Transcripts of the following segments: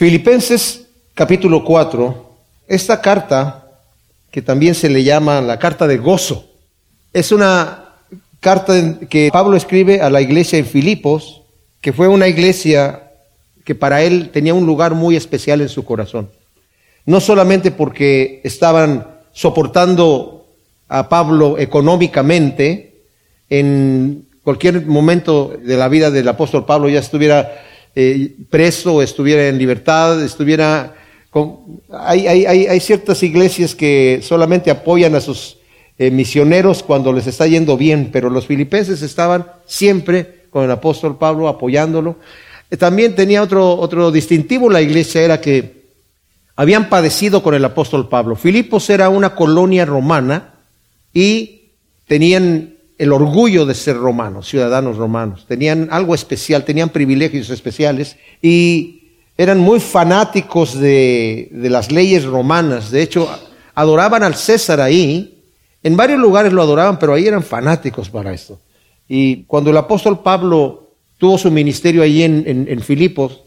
Filipenses capítulo 4, esta carta, que también se le llama la carta de gozo, es una carta que Pablo escribe a la iglesia en Filipos, que fue una iglesia que para él tenía un lugar muy especial en su corazón. No solamente porque estaban soportando a Pablo económicamente, en cualquier momento de la vida del apóstol Pablo ya estuviera eh, preso, estuviera en libertad, estuviera... Con, hay, hay, hay, ciertas iglesias que solamente apoyan a sus eh, misioneros cuando les está yendo bien, pero los filipenses estaban siempre con el apóstol Pablo apoyándolo. Eh, también tenía otro, otro distintivo la iglesia, era que habían padecido con el apóstol Pablo. Filipos era una colonia romana y tenían el orgullo de ser romanos, ciudadanos romanos. Tenían algo especial, tenían privilegios especiales y eran muy fanáticos de, las leyes romanas. De hecho, adoraban al César ahí. En varios lugares lo adoraban, pero ahí eran fanáticos para esto. Y cuando el apóstol Pablo tuvo su ministerio ahí en, Filipos,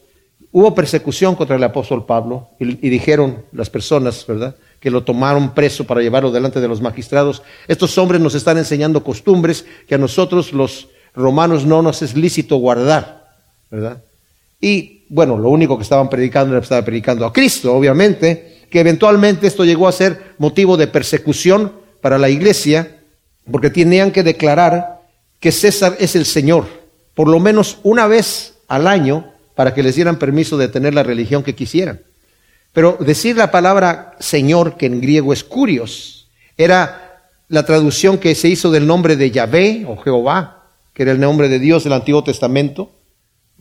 hubo persecución contra el apóstol Pablo y dijeron las personas, ¿verdad? Que lo tomaron preso para llevarlo delante de los magistrados. Estos hombres nos están enseñando costumbres que a nosotros los romanos no nos es lícito guardar, ¿verdad? Y bueno, lo único que estaban predicando era que estaban predicando a Cristo, obviamente, que eventualmente esto llegó a ser motivo de persecución para la iglesia, porque tenían que declarar que César es el Señor, por lo menos una vez al año, para que les dieran permiso de tener la religión que quisieran. Pero decir la palabra Señor, que en griego es curios, era la traducción que se hizo del nombre de Yahvé o Jehová, que era el nombre de Dios del Antiguo Testamento.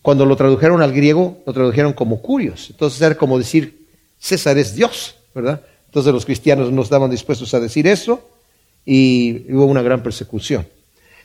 Cuando lo tradujeron al griego, lo tradujeron como curios. Entonces era como decir, César es Dios, ¿verdad? Entonces los cristianos no estaban dispuestos a decir eso y hubo una gran persecución.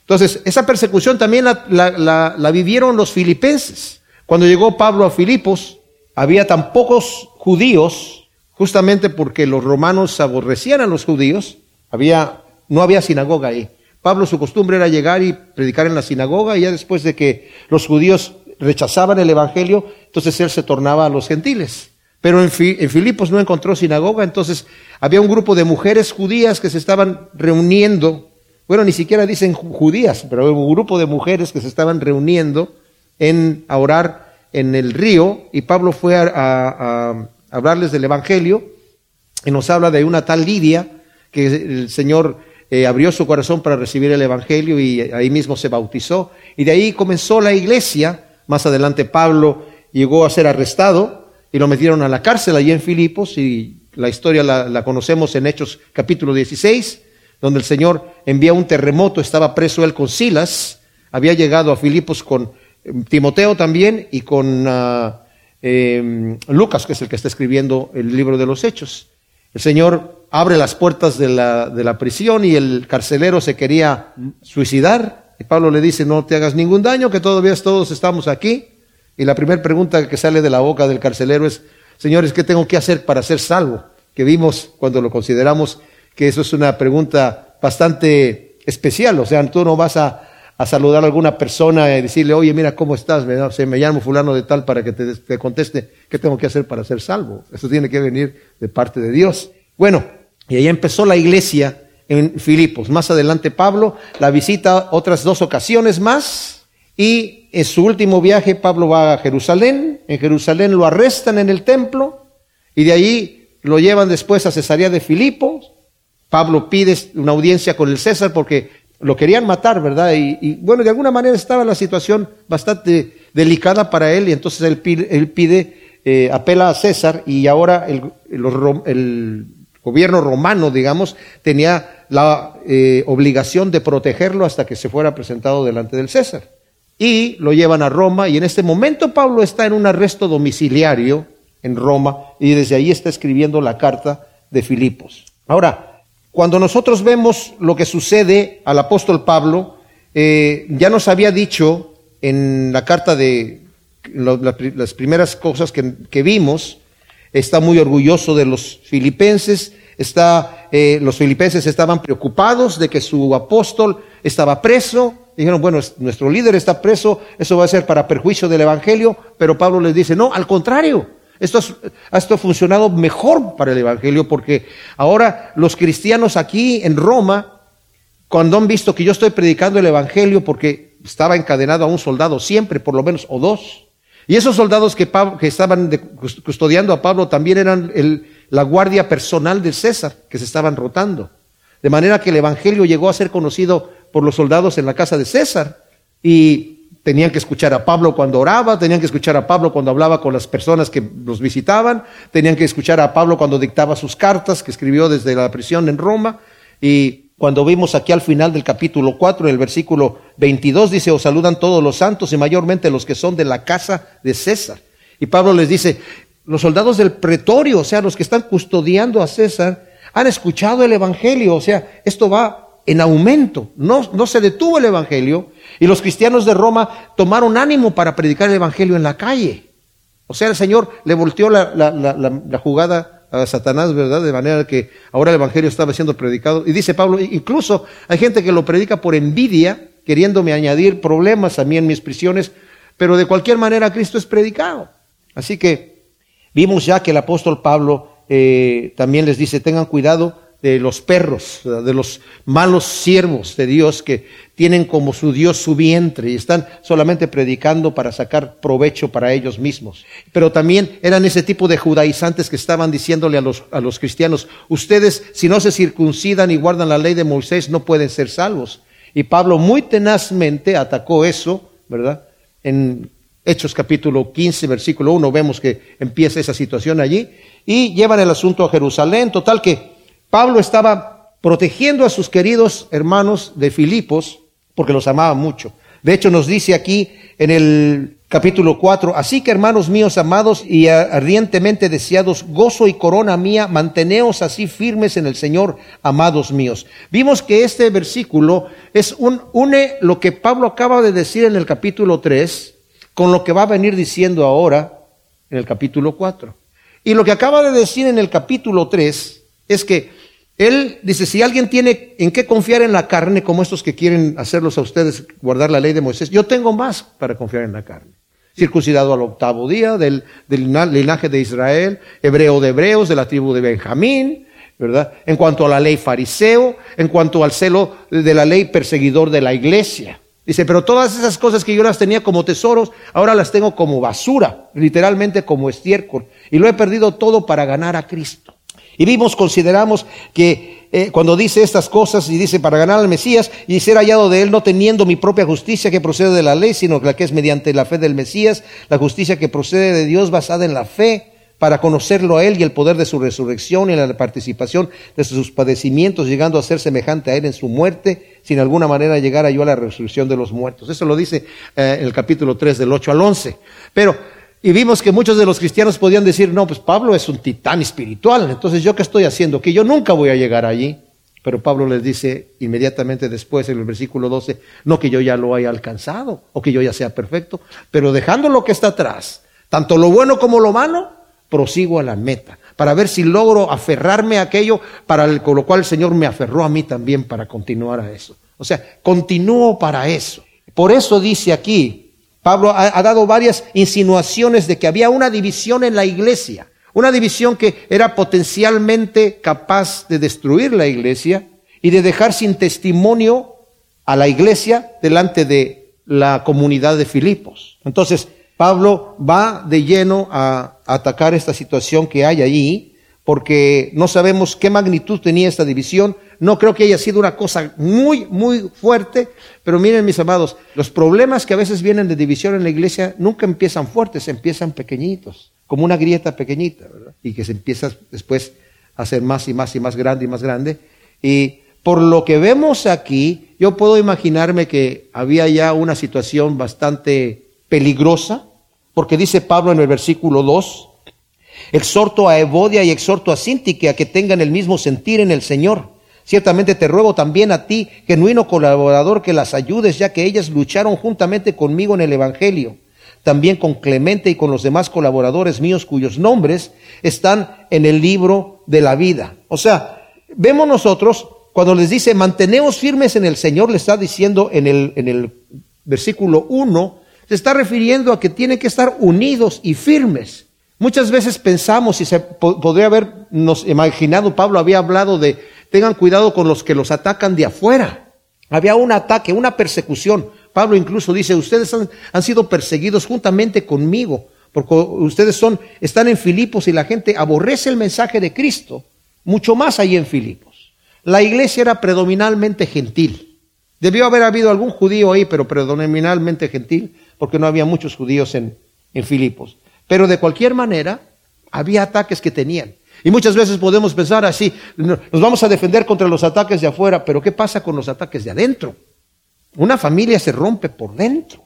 Entonces, esa persecución también la, la vivieron los filipenses. Cuando llegó Pablo a Filipos, había tan pocos judíos, justamente porque los romanos aborrecían a los judíos, había, no había sinagoga ahí. Pablo su costumbre era llegar y predicar en la sinagoga y ya después de que los judíos rechazaban el Evangelio, entonces él se tornaba a los gentiles. Pero en, Filipos no encontró sinagoga, entonces había un grupo de mujeres judías que se estaban reuniendo, bueno, ni siquiera dicen judías, pero un grupo de mujeres que se estaban reuniendo en a orar en el río y Pablo fue a, hablarles del Evangelio y nos habla de una tal Lidia que el Señor eh, abrió su corazón para recibir el Evangelio y ahí mismo se bautizó. Y de ahí comenzó la iglesia. Más adelante Pablo llegó a ser arrestado y lo metieron a la cárcel allí en Filipos y la historia la, conocemos en Hechos capítulo 16, donde el Señor envía un terremoto, estaba preso él con Silas, había llegado a Filipos con Timoteo también y con ah, em, Lucas, que es el que está escribiendo el libro de los Hechos. El Señor abre las puertas de la, de la prisión y el carcelero se quería suicidar. Y Pablo le dice, no te hagas ningún daño, que todavía todos estamos aquí. Y la primera pregunta que sale de la boca del carcelero es, señores, ¿qué tengo que hacer para ser salvo? Que vimos cuando lo consideramos que eso es una pregunta bastante especial. O sea, tú no vas a a saludar a alguna persona y decirle, oye, mira cómo estás, me, me llamo fulano de tal para que te, conteste qué tengo que hacer para ser salvo. Eso tiene que venir de parte de Dios. Bueno, y ahí empezó la iglesia en Filipos. Más adelante Pablo la visita otras dos ocasiones más y en su último viaje Pablo va a Jerusalén. En Jerusalén lo arrestan en el templo y de ahí lo llevan después a Cesarea de Filipos. Pablo pide una audiencia con el César porque lo querían matar, ¿verdad? Y, bueno, de alguna manera estaba la situación bastante delicada para él y entonces él pide, eh, apela a César y ahora el, gobierno romano, digamos, tenía la eh, obligación de protegerlo hasta que se fuera presentado delante del César. Y lo llevan a Roma y en este momento Pablo está en un arresto domiciliario en Roma y desde ahí está escribiendo la carta de Filipos. Ahora, cuando nosotros vemos lo que sucede al apóstol Pablo, eh, ya nos había dicho en la carta de las primeras cosas que, vimos, está muy orgulloso de los filipenses, está, eh, los filipenses estaban preocupados de que su apóstol estaba preso, dijeron, bueno, nuestro líder está preso, eso va a ser para perjuicio del Evangelio, pero Pablo les dice, no, al contrario, Esto, ha funcionado mejor para el Evangelio porque ahora los cristianos aquí en Roma, cuando han visto que yo estoy predicando el Evangelio porque estaba encadenado a un soldado siempre, por lo menos, o dos, y esos soldados que, que estaban custodiando a Pablo también eran la guardia personal de César, que se estaban rotando. De manera que el Evangelio llegó a ser conocido por los soldados en la casa de César. Y tenían que escuchar a Pablo cuando oraba, tenían que escuchar a Pablo cuando hablaba con las personas que los visitaban, tenían que escuchar a Pablo cuando dictaba sus cartas que escribió desde la prisión en Roma. Y cuando vimos aquí al final del capítulo 4, en el versículo 22, dice, os saludan todos los santos y mayormente los que son de la casa de César. Y Pablo les dice, los soldados del pretorio, o sea, los que están custodiando a César, han escuchado el Evangelio, o sea, esto va en aumento. No, no se detuvo el Evangelio y los cristianos de Roma tomaron ánimo para predicar el Evangelio en la calle. O sea, el Señor le volteó la, la, la, jugada a Satanás, ¿verdad? De manera que ahora el Evangelio estaba siendo predicado. Y dice Pablo, incluso hay gente que lo predica por envidia, queriéndome añadir problemas a mí en mis prisiones, pero de cualquier manera Cristo es predicado. Así que vimos ya que el apóstol Pablo eh, también les dice, tengan cuidado de los perros, de los malos siervos de Dios que tienen como su Dios su vientre y están solamente predicando para sacar provecho para ellos mismos. Pero también eran ese tipo de judaizantes que estaban diciéndole a los, a los cristianos, ustedes si no se circuncidan y guardan la ley de Moisés no pueden ser salvos. Y Pablo muy tenazmente atacó eso, ¿verdad? En Hechos capítulo 15, versículo 1, vemos que empieza esa situación allí y llevan el asunto a Jerusalén, total que Pablo estaba protegiendo a sus queridos hermanos de Filipos porque los amaba mucho. De hecho, nos dice aquí en el capítulo 4, así que hermanos míos amados y ardientemente deseados, gozo y corona mía, manteneos así firmes en el Señor, amados míos. Vimos que este versículo es un, une lo que Pablo acaba de decir en el capítulo 3 con lo que va a venir diciendo ahora en el capítulo 4. Y lo que acaba de decir en el capítulo 3 es que él dice, si alguien tiene en qué confiar en la carne, como estos que quieren hacerlos a ustedes guardar la ley de Moisés, yo tengo más para confiar en la carne. Circuncidado al octavo día, del, linaje de Israel, hebreo de hebreos, de la tribu de Benjamín, ¿verdad? En cuanto a la ley fariseo, en cuanto al celo de la ley perseguidor de la iglesia. Dice, pero todas esas cosas que yo las tenía como tesoros, ahora las tengo como basura, literalmente como estiércol. Y lo he perdido todo para ganar a Cristo. Y vimos, consideramos que eh, cuando dice estas cosas y dice para ganar al Mesías y ser hallado de él no teniendo mi propia justicia que procede de la ley, sino la que es mediante la fe del Mesías, la justicia que procede de Dios basada en la fe, para conocerlo a él y el poder de su resurrección y la participación de sus padecimientos, llegando a ser semejante a él en su muerte, sin alguna manera llegar yo a la resurrección de los muertos. Eso lo dice eh, el capítulo 3 del 8 al 11. Pero y vimos que muchos de los cristianos podían decir, no, pues Pablo es un titán espiritual, entonces yo qué estoy haciendo, que yo nunca voy a llegar allí. Pero Pablo les dice inmediatamente después en el versículo 12, no que yo ya lo haya alcanzado o que yo ya sea perfecto, pero dejando lo que está atrás, tanto lo bueno como lo malo, prosigo a la meta, para ver si logro aferrarme a aquello para el, con lo cual el Señor me aferró a mí también para continuar a eso. O sea, continúo para eso. Por eso dice aquí, Pablo ha, dado varias insinuaciones de que había una división en la iglesia, una división que era potencialmente capaz de destruir la iglesia y de dejar sin testimonio a la iglesia delante de la comunidad de Filipos. Entonces, Pablo va de lleno a atacar esta situación que hay allí, porque no sabemos qué magnitud tenía esta división, no creo que haya sido una cosa muy, muy fuerte, pero miren mis amados, los problemas que a veces vienen de división en la iglesia nunca empiezan fuertes, empiezan pequeñitos, como una grieta pequeñita, ¿verdad? Y que se empieza después a hacer más y más y más grande y más grande. Y por lo que vemos aquí, yo puedo imaginarme que había ya una situación bastante peligrosa, porque dice Pablo en el versículo 2, exhorto a Evodia y exhorto a Sintique a que tengan el mismo sentir en el Señor Ciertamente te ruego también a ti, genuino colaborador, que las ayudes, ya que ellas lucharon juntamente conmigo en el Evangelio. También con Clemente y con los demás colaboradores míos cuyos nombres están en el libro de la vida. O sea, vemos nosotros, cuando les dice, manteneos firmes en el Señor, le está diciendo en el, en el versículo 1, se está refiriendo a que tienen que estar unidos y firmes. Muchas veces pensamos y se podría habernos imaginado, Pablo había hablado de tengan cuidado con los que los atacan de afuera. Había un ataque, una persecución. Pablo incluso dice, ustedes han, sido perseguidos juntamente conmigo, porque ustedes son, están en Filipos y la gente aborrece el mensaje de Cristo, mucho más ahí en Filipos. La iglesia era predominantemente gentil. Debió haber habido algún judío ahí, pero predominantemente gentil, porque no había muchos judíos en, en Filipos. Pero de cualquier manera, había ataques que tenían. Y muchas veces podemos pensar así, nos vamos a defender contra los ataques de afuera, pero ¿qué pasa con los ataques de adentro? Una familia se rompe por dentro,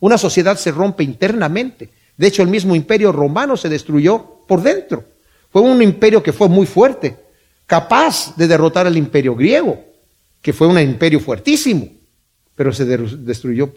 una sociedad se rompe internamente. De hecho, el mismo imperio romano se destruyó por dentro. Fue un imperio que fue muy fuerte, capaz de derrotar al imperio griego, que fue un imperio fuertísimo, pero se destruyó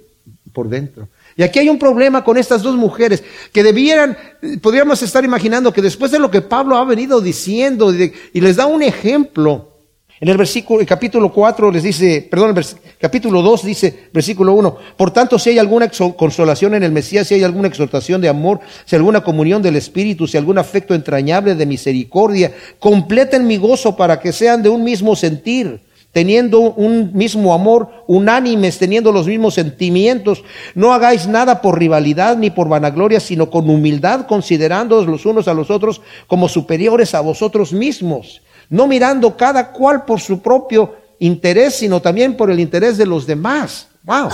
por dentro. Y aquí hay un problema con estas dos mujeres que debieran, podríamos estar imaginando que después de lo que Pablo ha venido diciendo y, les da un ejemplo, en el versículo, el capítulo 4 les dice, perdón, el capítulo 2 dice, versículo 1, por tanto si hay alguna consolación en el Mesías, si hay alguna exhortación de amor, si alguna comunión del Espíritu, si algún afecto entrañable de misericordia, completen mi gozo para que sean de un mismo sentir teniendo un mismo amor, unánimes, teniendo los mismos sentimientos. No hagáis nada por rivalidad ni por vanagloria, sino con humildad, considerándoos los unos a los otros como superiores a vosotros mismos, no mirando cada cual por su propio interés, sino también por el interés de los demás. Wow.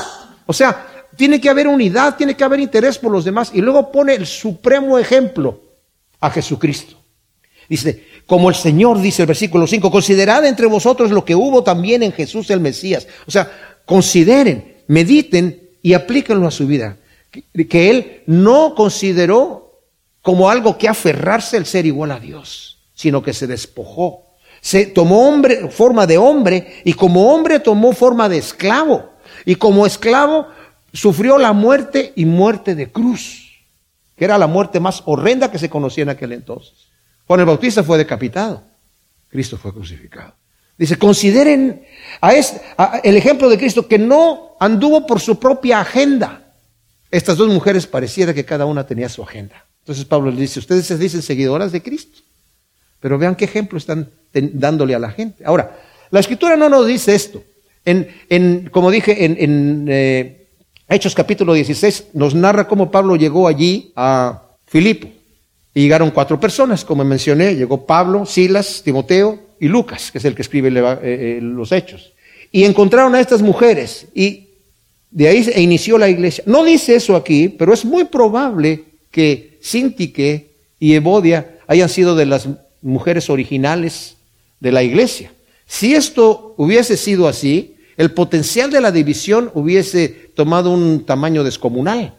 O sea, tiene que haber unidad, tiene que haber interés por los demás. Y luego pone el supremo ejemplo a Jesucristo. Dice, como el Señor dice el versículo 5, considerad entre vosotros lo que hubo también en Jesús el Mesías. O sea, consideren, mediten y aplíquenlo a su vida. Que, que Él no consideró como algo que aferrarse el ser igual a Dios, sino que se despojó. Se tomó hombre, forma de hombre y como hombre tomó forma de esclavo. Y como esclavo sufrió la muerte y muerte de cruz, que era la muerte más horrenda que se conocía en aquel entonces. Juan el Bautista fue decapitado. Cristo fue crucificado. Dice, consideren a, el ejemplo de Cristo que no anduvo por su propia agenda. Estas dos mujeres pareciera que cada una tenía su agenda. Entonces Pablo le dice, ustedes se dicen seguidoras de Cristo, pero vean qué ejemplo están dándole a la gente. Ahora, la escritura no nos dice esto. En, como dije, en, eh, Hechos capítulo 16 nos narra cómo Pablo llegó allí a Filipo. Y llegaron cuatro personas, como mencioné, llegó Pablo, Silas, Timoteo y Lucas, que es el que escribe eh, eh, los hechos. Y encontraron a estas mujeres y de ahí se inició la iglesia. No dice eso aquí, pero es muy probable que Sintique y Evodia hayan sido de las mujeres originales de la iglesia. Si esto hubiese sido así, el potencial de la división hubiese tomado un tamaño descomunal.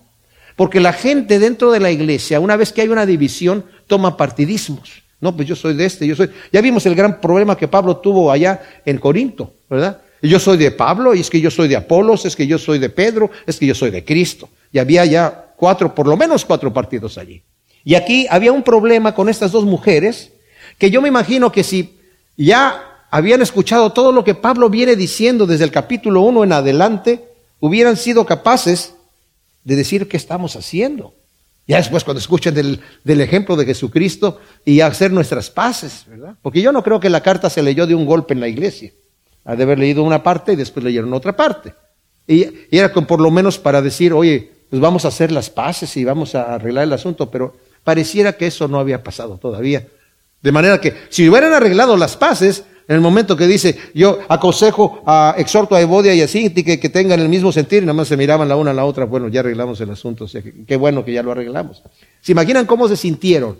Porque la gente dentro de la iglesia, una vez que hay una división, toma partidismos. No, pues yo soy de este, yo soy. Ya vimos el gran problema que Pablo tuvo allá en Corinto, ¿verdad? yo soy de Pablo, y es que yo soy de Apolos, es que yo soy de Pedro, es que yo soy de Cristo. Y había ya cuatro, por lo menos cuatro partidos allí. Y aquí había un problema con estas dos mujeres, que yo me imagino que si ya habían escuchado todo lo que Pablo viene diciendo desde el capítulo 1 en adelante, hubieran sido capaces de decir qué estamos haciendo. Ya después cuando escuchen del, del, ejemplo de Jesucristo y hacer nuestras paces, ¿verdad? Porque yo no creo que la carta se leyó de un golpe en la iglesia. Ha de haber leído una parte y después leyeron otra parte. Y, y era por lo menos para decir, oye, pues vamos a hacer las paces y vamos a arreglar el asunto, pero pareciera que eso no había pasado todavía. De manera que si hubieran arreglado las paces, en el momento que dice, yo aconsejo, a, exhorto a Evodia y a Sinti que, tengan el mismo sentir, y nada más se miraban la una a la otra, bueno, ya arreglamos el asunto, o sea, qué bueno que ya lo arreglamos. ¿Se imaginan cómo se sintieron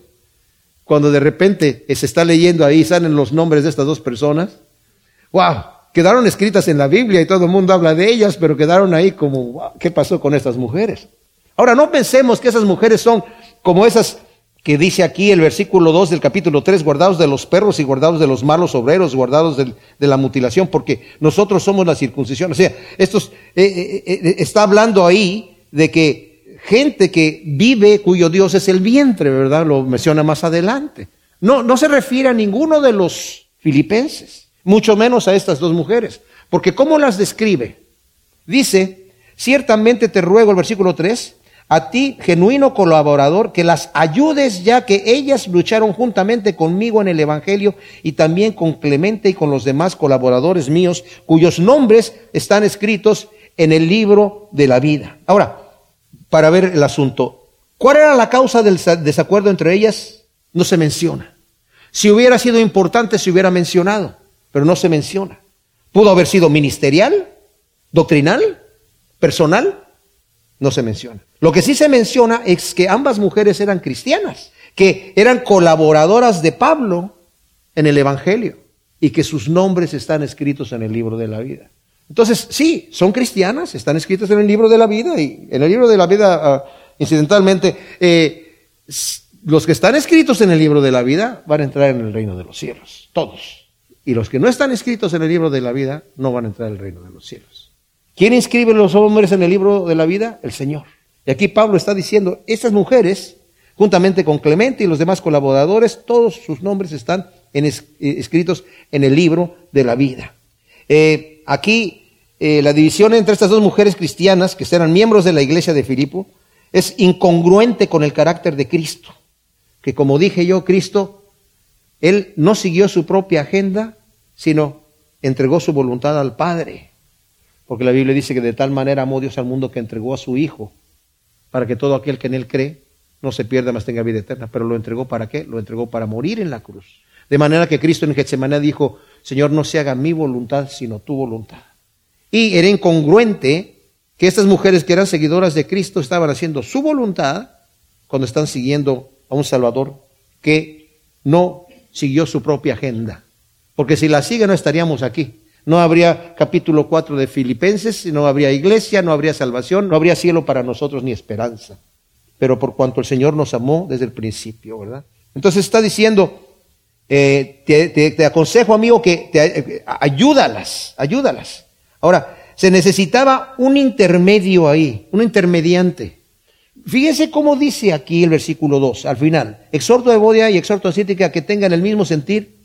cuando de repente se está leyendo ahí, salen los nombres de estas dos personas? ¡Wow! Quedaron escritas en la Biblia y todo el mundo habla de ellas, pero quedaron ahí como, ¿qué pasó con estas mujeres? Ahora, no pensemos que esas mujeres son como esas que dice aquí el versículo 2 del capítulo 3, guardados de los perros y guardados de los malos obreros, guardados de, la mutilación, porque nosotros somos la circuncisión. O sea, esto eh, eh, eh, está hablando ahí de que gente que vive cuyo Dios es el vientre, ¿verdad? Lo menciona más adelante. No, no se refiere a ninguno de los filipenses, mucho menos a estas dos mujeres, porque ¿cómo las describe? Dice, ciertamente te ruego, el versículo 3, a ti, genuino colaborador, que las ayudes ya que ellas lucharon juntamente conmigo en el Evangelio y también con Clemente y con los demás colaboradores míos, cuyos nombres están escritos en el libro de la vida. Ahora, para ver el asunto, ¿cuál era la causa del desacuerdo entre ellas? No se menciona. Si hubiera sido importante, se hubiera mencionado, pero no se menciona. Pudo haber sido ministerial, doctrinal, personal, no se menciona. Lo que sí se menciona es que ambas mujeres eran cristianas, que eran colaboradoras de Pablo en el Evangelio y que sus nombres están escritos en el libro de la vida. Entonces, sí, son cristianas, están escritas en el libro de la vida y en el libro de la vida, ah, incidentalmente, eh, los que están escritos en el libro de la vida van a entrar en el reino de los cielos, todos. Y los que no están escritos en el libro de la vida no van a entrar en el reino de los cielos. ¿Quién inscribe los hombres en el libro de la vida? El Señor. Y aquí Pablo está diciendo, estas mujeres, juntamente con Clemente y los demás colaboradores, todos sus nombres están eh, escritos en el libro de la vida. Eh, aquí eh, la división entre estas dos mujeres cristianas, que eran miembros de la iglesia de Filipo, es incongruente con el carácter de Cristo. Que como dije yo, Cristo, Él no siguió su propia agenda, sino entregó su voluntad al Padre. Porque la Biblia dice que de tal manera amó Dios al mundo que entregó a su Hijo para que todo aquel que en él cree no se pierda, más tenga vida eterna. Pero lo entregó para qué? Lo entregó para morir en la cruz. De manera que Cristo en Getsemaní dijo, Señor, no se haga mi voluntad, sino tu voluntad. Y era incongruente que estas mujeres que eran seguidoras de Cristo estaban haciendo su voluntad cuando están siguiendo a un Salvador que no siguió su propia agenda. Porque si la sigue no estaríamos aquí. No habría capítulo 4 de Filipenses, no habría iglesia, no habría salvación, no habría cielo para nosotros ni esperanza. Pero por cuanto el Señor nos amó desde el principio, ¿verdad? Entonces está diciendo, eh, te, aconsejo, amigo, que te, eh, ayúdalas, ayúdalas. Ahora, se necesitaba un intermedio ahí, un intermediante. Fíjense cómo dice aquí el versículo 2, al final. Exhorto a Evodia y exhorto a Cítica que tengan el mismo sentir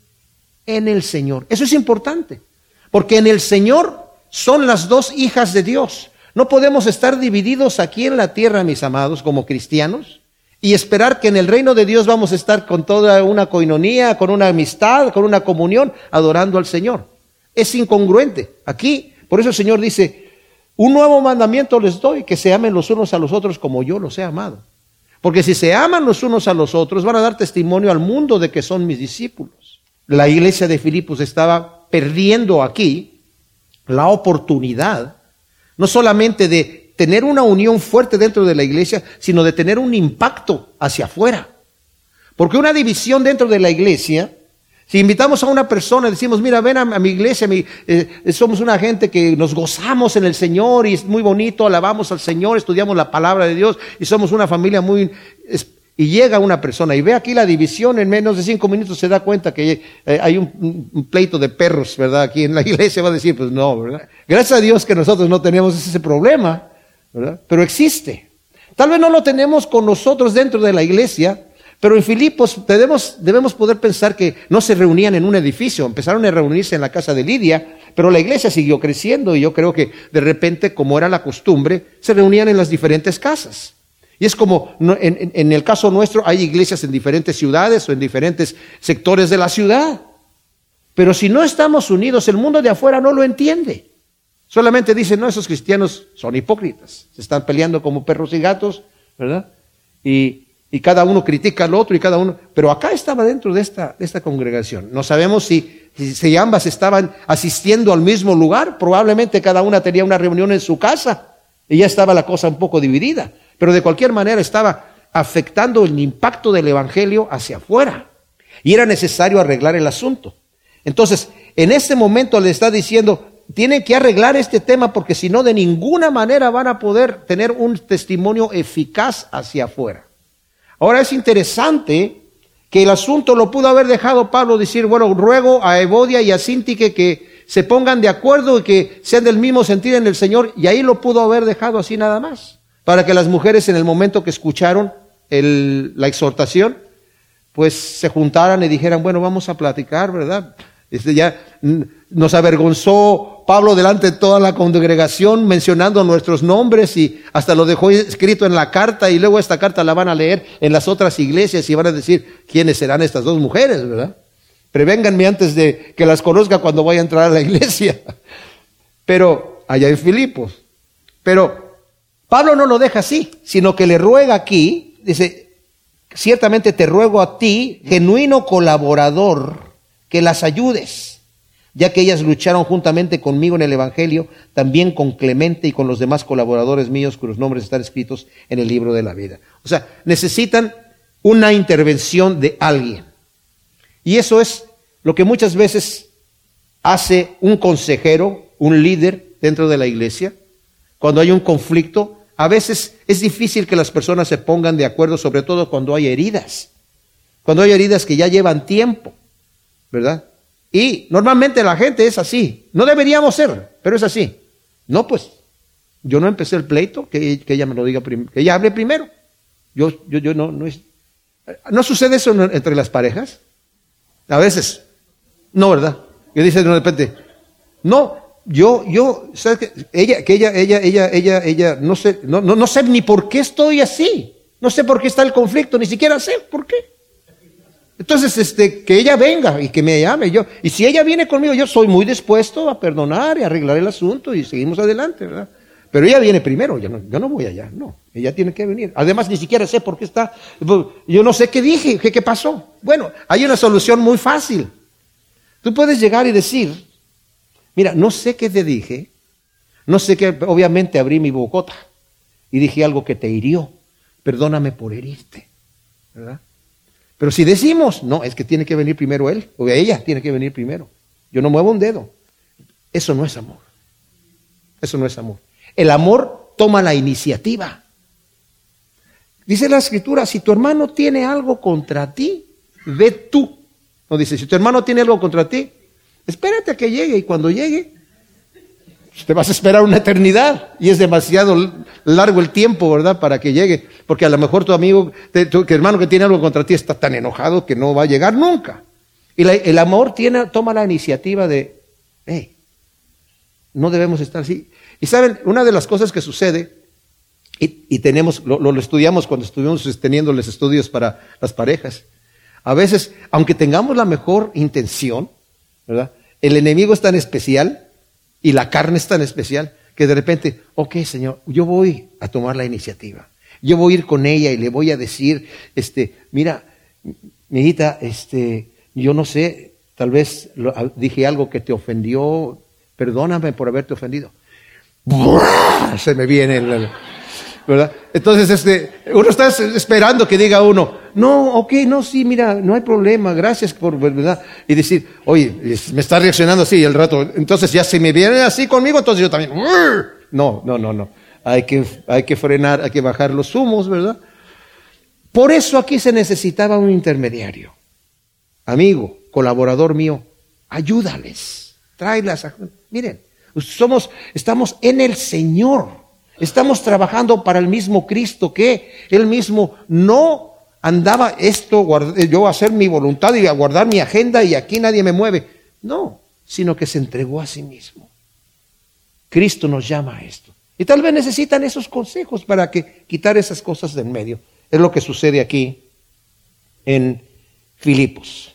en el Señor. Eso es importante. Porque en el Señor son las dos hijas de Dios. No podemos estar divididos aquí en la tierra, mis amados, como cristianos, y esperar que en el reino de Dios vamos a estar con toda una coinonía, con una amistad, con una comunión, adorando al Señor. Es incongruente. Aquí, por eso el Señor dice, un nuevo mandamiento les doy, que se amen los unos a los otros como yo los he amado. Porque si se aman los unos a los otros, van a dar testimonio al mundo de que son mis discípulos. La iglesia de Filipos estaba perdiendo aquí la oportunidad, no solamente de tener una unión fuerte dentro de la iglesia, sino de tener un impacto hacia afuera. Porque una división dentro de la iglesia, si invitamos a una persona y decimos, mira, ven a, mi iglesia, eh, somos una gente que nos gozamos en el Señor y es muy bonito, alabamos al Señor, estudiamos la palabra de Dios y somos una familia muy y llega una persona y ve aquí la división, en menos de cinco minutos se da cuenta que eh, hay un, pleito de perros, ¿verdad? Aquí en la iglesia va a decir, pues no, ¿verdad? Gracias a Dios que nosotros no tenemos ese problema, ¿verdad? Pero existe. Tal vez no lo tenemos con nosotros dentro de la iglesia, pero en Filipos debemos, debemos poder pensar que no se reunían en un edificio, empezaron a reunirse en la casa de Lidia, pero la iglesia siguió creciendo y yo creo que de repente, como era la costumbre, se reunían en las diferentes casas. Y es como, en, el caso nuestro, hay iglesias en diferentes ciudades o en diferentes sectores de la ciudad. Pero si no estamos unidos, el mundo de afuera no lo entiende. Solamente dicen, no, esos cristianos son hipócritas. Se están peleando como perros y gatos, ¿verdad? Y, cada uno critica al otro y cada uno. Pero acá estaba dentro de esta, de esta congregación. No sabemos si, si ambas estaban asistiendo al mismo lugar. Probablemente cada una tenía una reunión en su casa. Y ya estaba la cosa un poco dividida. Pero de cualquier manera estaba afectando el impacto del Evangelio hacia afuera. Y era necesario arreglar el asunto. Entonces, en este momento le está diciendo, tienen que arreglar este tema porque si no, de ninguna manera van a poder tener un testimonio eficaz hacia afuera. Ahora es interesante que el asunto lo pudo haber dejado Pablo decir, bueno, ruego a Evodia y a Sintique que se pongan de acuerdo y que sean del mismo sentido en el Señor, y ahí lo pudo haber dejado así nada más para que las mujeres en el momento que escucharon la exhortación, pues se juntaran y dijeran, bueno, vamos a platicar, ¿verdad? Este ya nos avergonzó Pablo delante de toda la congregación mencionando nuestros nombres y hasta lo dejó escrito en la carta y luego esta carta la van a leer en las otras iglesias y van a decir quiénes serán estas dos mujeres, ¿verdad? Prevénganme antes de que las conozca cuando vaya a entrar a la iglesia. Pero allá en Filipos. Pero Pablo no lo deja así, sino que le ruega aquí, dice, ciertamente te ruego a ti, genuino colaborador, que las ayudes, ya que ellas lucharon juntamente conmigo en el Evangelio, también con Clemente y con los demás colaboradores míos cuyos nombres están escritos en el libro de la vida. O sea, necesitan una intervención de alguien. Y eso es lo que muchas veces hace un consejero, un líder dentro de la iglesia. Cuando hay un conflicto, a veces es difícil que las personas se pongan de acuerdo, sobre todo cuando hay heridas. Cuando hay heridas que ya llevan tiempo. ¿verdad? Y normalmente la gente es así. No deberíamos ser, pero es así. No, pues, yo no empecé el pleito, que, ella me lo diga primero, que ella hable primero. Yo, yo, yo no, no es. ¿No sucede eso entre las parejas? A veces. No, ¿verdad? Que dice de repente, no, yo, yo, ¿sabes qué? Ella, que ella, ella, ella, ella, ella, no sé, no, no, no sé ni por qué estoy así. No sé por qué está el conflicto, ni siquiera sé por qué. Entonces, este, que ella venga y que me llame. Yo, y si ella viene conmigo, yo soy muy dispuesto a perdonar y arreglar el asunto y seguimos adelante, ¿verdad? Pero ella viene primero, yo no, yo no voy allá, no, ella tiene que venir. Además, ni siquiera sé por qué está, yo no sé qué dije, qué, qué pasó. Bueno, hay una solución muy fácil. Tú puedes llegar y decir, mira, no sé qué te dije, no sé qué, obviamente abrí mi bocota y dije algo que te hirió, perdóname por herirte, ¿verdad? Pero si decimos, no, es que tiene que venir primero él, o ella tiene que venir primero. Yo no muevo un dedo. Eso no es amor. Eso no es amor. El amor toma la iniciativa. Dice la escritura, si tu hermano tiene algo contra ti, ve tú. No dice, si tu hermano tiene algo contra ti, espérate a que llegue y cuando llegue, te vas a esperar una eternidad y es demasiado largo el tiempo, ¿verdad? Para que llegue. Porque a lo mejor tu amigo, tu, hermano que tiene algo contra ti está tan enojado que no va a llegar nunca. Y el amor tiene, toma la iniciativa de, no debemos estar así. Y saben, una de las cosas que sucede, y, tenemos, lo, lo, estudiamos cuando estuvimos teniendo los estudios para las parejas, a veces, aunque tengamos la mejor intención, ¿verdad? El enemigo es tan especial y la carne es tan especial que de repente, ok, Señor, yo voy a tomar la iniciativa. Yo voy a ir con ella y le voy a decir, este, mira, mi hijita, este, yo no sé, tal vez dije algo que te ofendió, perdóname por haberte ofendido. Se me viene el, Entonces, este, uno está esperando que diga uno, no, ok, no, sí, mira, no hay problema, gracias por, ¿verdad? Y decir, oye, me está reaccionando así el rato, entonces ya si me viene así conmigo, entonces yo también, no, no, no, no. Hay que, hay que frenar, hay que bajar los humos, ¿verdad? Por eso aquí se necesitaba un intermediario. Amigo, colaborador mío, ayúdales, tráelas. Miren, somos, estamos en el Señor. Estamos trabajando para el mismo Cristo que Él mismo no andaba esto, yo a hacer mi voluntad y a guardar mi agenda y aquí nadie me mueve. No, sino que se entregó a sí mismo. Cristo nos llama a esto. Y tal vez necesitan esos consejos para que quitar esas cosas del medio. Es lo que sucede aquí en Filipos.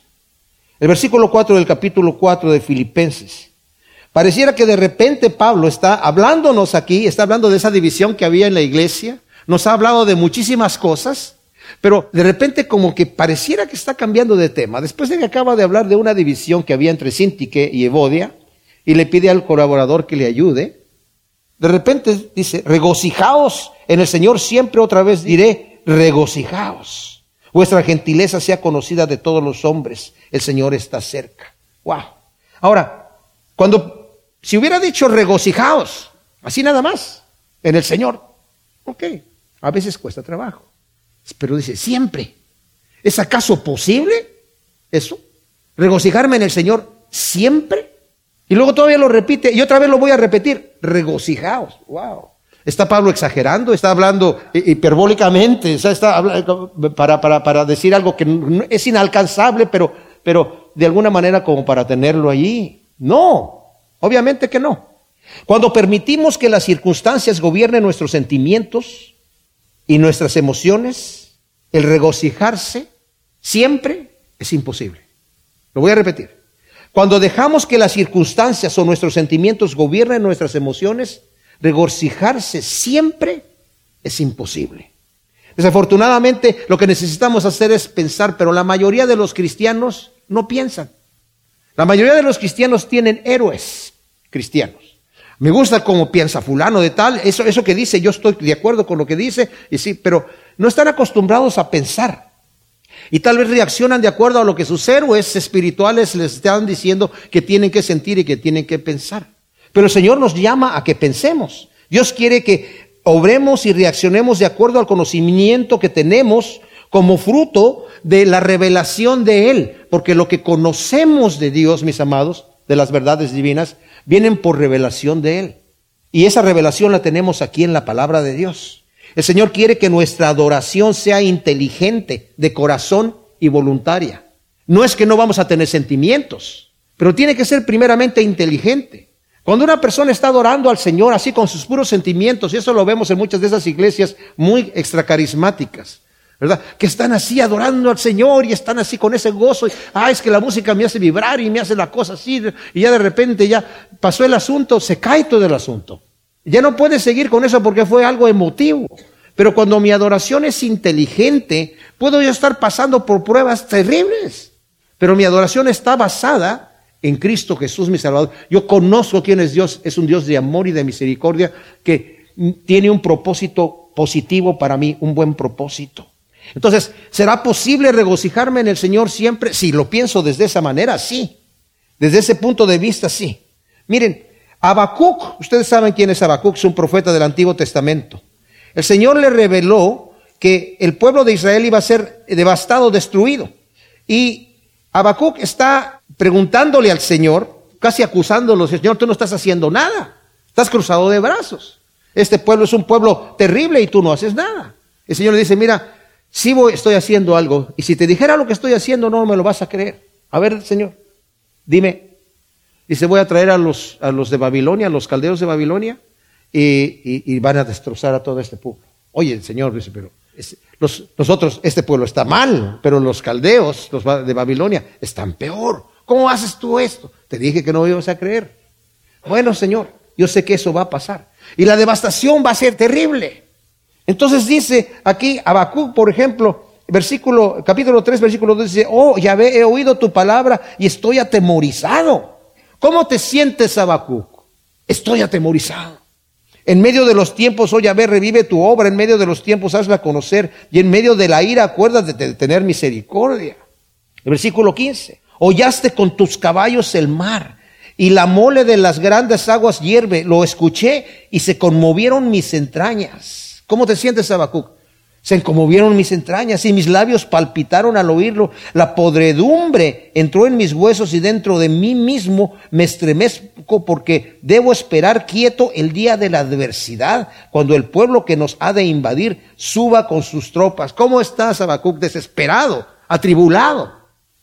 El versículo 4 del capítulo 4 de Filipenses Pareciera que de repente Pablo está hablándonos aquí, está hablando de esa división que había en la iglesia, nos ha hablado de muchísimas cosas, pero de repente como que pareciera que está cambiando de tema. Después de que acaba de hablar de una división que había entre Sintique y Evodia, y le pide al colaborador que le ayude, de repente dice, regocijaos en el Señor siempre otra vez diré, regocijaos. Vuestra gentileza sea conocida de todos los hombres, el Señor está cerca. Wow. Ahora, cuando si hubiera dicho regocijaos, así nada más, en el Señor, ok, a veces cuesta trabajo. Pero dice, siempre. ¿Es acaso posible eso? ¿Regocijarme en el Señor siempre? Y luego todavía lo repite, y otra vez lo voy a repetir, regocijaos. Wow. Está Pablo exagerando, está hablando hiperbólicamente, está para, para, para decir algo que es inalcanzable, pero, pero de alguna manera como para tenerlo allí. No, obviamente que no. Cuando permitimos que las circunstancias gobiernen nuestros sentimientos y nuestras emociones, el regocijarse siempre es imposible. Lo voy a repetir. Cuando dejamos que las circunstancias o nuestros sentimientos gobiernen nuestras emociones, regocijarse siempre es imposible. Desafortunadamente, lo que necesitamos hacer es pensar, pero la mayoría de los cristianos no piensan. La mayoría de los cristianos tienen héroes cristianos. Me gusta cómo piensa fulano de tal, eso, eso que dice, yo estoy de acuerdo con lo que dice, y sí, pero no están acostumbrados a pensar. Y tal vez reaccionan de acuerdo a lo que sus héroes espirituales les están diciendo que tienen que sentir y que tienen que pensar. Pero el Señor nos llama a que pensemos. Dios quiere que obremos y reaccionemos de acuerdo al conocimiento que tenemos como fruto de la revelación de Él. Porque lo que conocemos de Dios, mis amados, de las verdades divinas, vienen por revelación de Él. Y esa revelación la tenemos aquí en la palabra de Dios. El Señor quiere que nuestra adoración sea inteligente, de corazón y voluntaria. No es que no vamos a tener sentimientos, pero tiene que ser primeramente inteligente. Cuando una persona está adorando al Señor así con sus puros sentimientos, y eso lo vemos en muchas de esas iglesias muy extracarismáticas, Que están así adorando al Señor y están así con ese gozo. Y, ah, es que la música me hace vibrar y me hace la cosa así. Y ya de repente ya pasó el asunto, se cae todo el asunto. Ya no puede seguir con eso porque fue algo emotivo. Pero cuando mi adoración es inteligente, puedo yo estar pasando por pruebas terribles. Pero mi adoración está basada en Cristo Jesús mi Salvador. Yo conozco quién es Dios, es un Dios de amor y de misericordia que tiene un propósito positivo para mí, un buen propósito. Entonces, ¿será posible regocijarme en el Señor siempre? Si lo pienso desde esa manera, sí. Desde ese punto de vista, sí. Miren, Habacuc, ustedes saben quién es Habacuc, es un profeta del Antiguo Testamento. El Señor le reveló que el pueblo de Israel iba a ser devastado, destruido. Y Habacuc está preguntándole al Señor, casi acusándolo, Señor, tú no estás haciendo nada, estás cruzado de brazos. Este pueblo es un pueblo terrible y tú no haces nada. El Señor le dice, mira, si voy, estoy haciendo algo, y si te dijera lo que estoy haciendo, no me lo vas a creer. A ver, Señor, dime. Dice, voy a traer a los, a los de Babilonia, a los caldeos de Babilonia, y, van a destrozar a todo este pueblo. Oye, el Señor dice, pero nosotros, este pueblo está mal, pero los caldeos, los de Babilonia, están peor. ¿Cómo haces tú esto? Te dije que no ibas a creer. Bueno, Señor, yo sé que eso va a pasar. Y la devastación va a ser terrible. Entonces dice aquí Habacuc, por ejemplo, versículo, capítulo 3, versículo 2, dice, oh, ya he oído tu palabra y estoy atemorizado. ¿Cómo te sientes, Habacuc? Estoy atemorizado. En medio de los tiempos, oh Yahvé, revive tu obra, en medio de los tiempos hazla conocer, y en medio de la ira acuérdate de tener misericordia. El versículo 15. Hollaste con tus caballos el mar, y la mole de las grandes aguas hierve. Lo escuché y se conmovieron mis entrañas. ¿Cómo te sientes, Habacuc? Se conmovieron mis entrañas y mis labios palpitaron al oírlo. La podredumbre entró en mis huesos y dentro de mí mismo me estremezco porque debo esperar quieto el día de la adversidad, cuando el pueblo que nos ha de invadir suba con sus tropas. ¿Cómo estás, Habacuc? Desesperado, atribulado.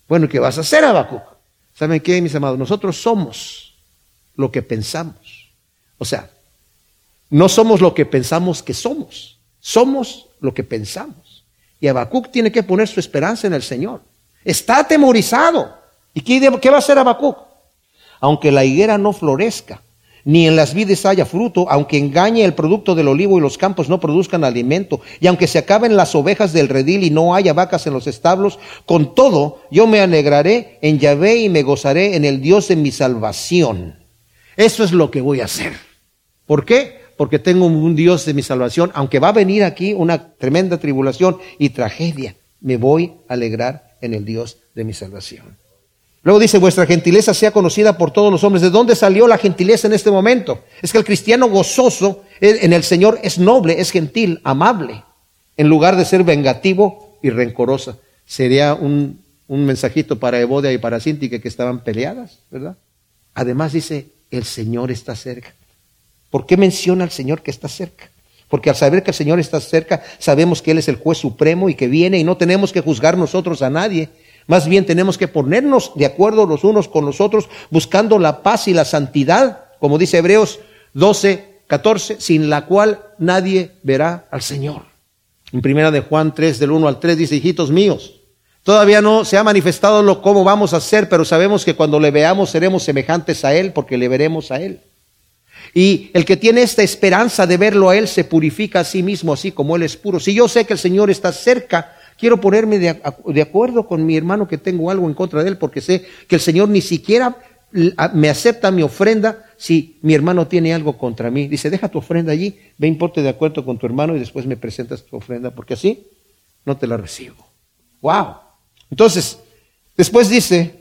Bueno, ¿qué vas a hacer, Habacuc? ¿Saben qué, mis amados? Nosotros somos lo que pensamos. O sea, no somos lo que pensamos que somos. Somos lo que pensamos. Y Habacuc tiene que poner su esperanza en el Señor. Está atemorizado. ¿Y qué, va a hacer Habacuc? Aunque la higuera no florezca, ni en las vides haya fruto, aunque engañe el producto del olivo y los campos no produzcan alimento, y aunque se acaben las ovejas del redil y no haya vacas en los establos, con todo yo me alegraré en Yahvé y me gozaré en el Dios de mi salvación. Eso es lo que voy a hacer. ¿Por qué? Porque tengo un Dios de mi salvación, aunque va a venir aquí una tremenda tribulación y tragedia, me voy a alegrar en el Dios de mi salvación. Luego dice, vuestra gentileza sea conocida por todos los hombres. ¿De dónde salió la gentileza en este momento? Es que el cristiano gozoso en el Señor es noble, es gentil, amable, en lugar de ser vengativo y rencorosa. Sería un, mensajito para Evodia y para Sintique que estaban peleadas, ¿verdad? Además dice, el Señor está cerca. ¿Por qué menciona al Señor que está cerca? Porque al saber que el Señor está cerca, sabemos que Él es el juez supremo y que viene y no tenemos que juzgar nosotros a nadie, Más bien tenemos que ponernos de acuerdo los unos con los otros, buscando la paz y la santidad, como dice Hebreos 12, 14, sin la cual nadie verá al Señor. En primera de Juan 3, del 1 al 3, dice, hijitos míos, todavía no se ha manifestado lo cómo vamos a hacer, pero sabemos que cuando le veamos seremos semejantes a Él, porque le veremos a Él. Y el que tiene esta esperanza de verlo a Él se purifica a sí mismo, así como Él es puro. Si yo sé que el Señor está cerca, quiero ponerme de, acuerdo con mi hermano que tengo algo en contra de él, porque sé que el Señor ni siquiera me acepta mi ofrenda si mi hermano tiene algo contra mí. Dice, deja tu ofrenda allí, ve importe de acuerdo con tu hermano y después me presentas tu ofrenda, porque así no te la recibo. Wow. Entonces, después dice,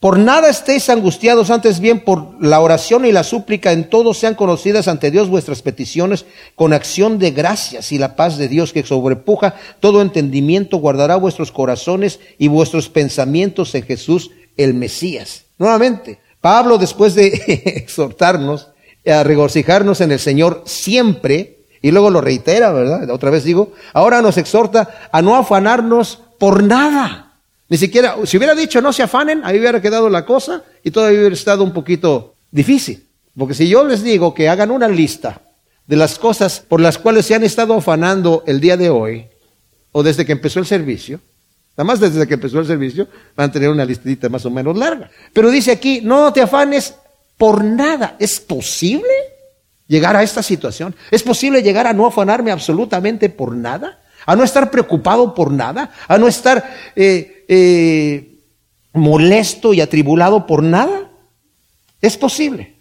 por nada estéis angustiados, antes bien por la oración y la súplica en todos sean conocidas ante Dios vuestras peticiones con acción de gracias y la paz de Dios que sobrepuja todo entendimiento guardará vuestros corazones y vuestros pensamientos en Jesús el Mesías. Nuevamente, Pablo después de exhortarnos a regocijarnos en el Señor siempre, y luego lo reitera, ¿verdad? Otra vez digo, ahora nos exhorta a no afanarnos por nada ni siquiera, si hubiera dicho no se afanen, ahí hubiera quedado la cosa y todavía hubiera estado un poquito difícil. Porque si yo les digo que hagan una lista de las cosas por las cuales se han estado afanando el día de hoy, o desde que empezó el servicio, nada más desde que empezó el servicio, van a tener una listita más o menos larga. Pero dice aquí, no te afanes por nada. ¿Es posible llegar a esta situación? ¿Es posible llegar a no afanarme absolutamente por nada? A no estar preocupado por nada, a no estar eh, eh, molesto y atribulado por nada. Es posible,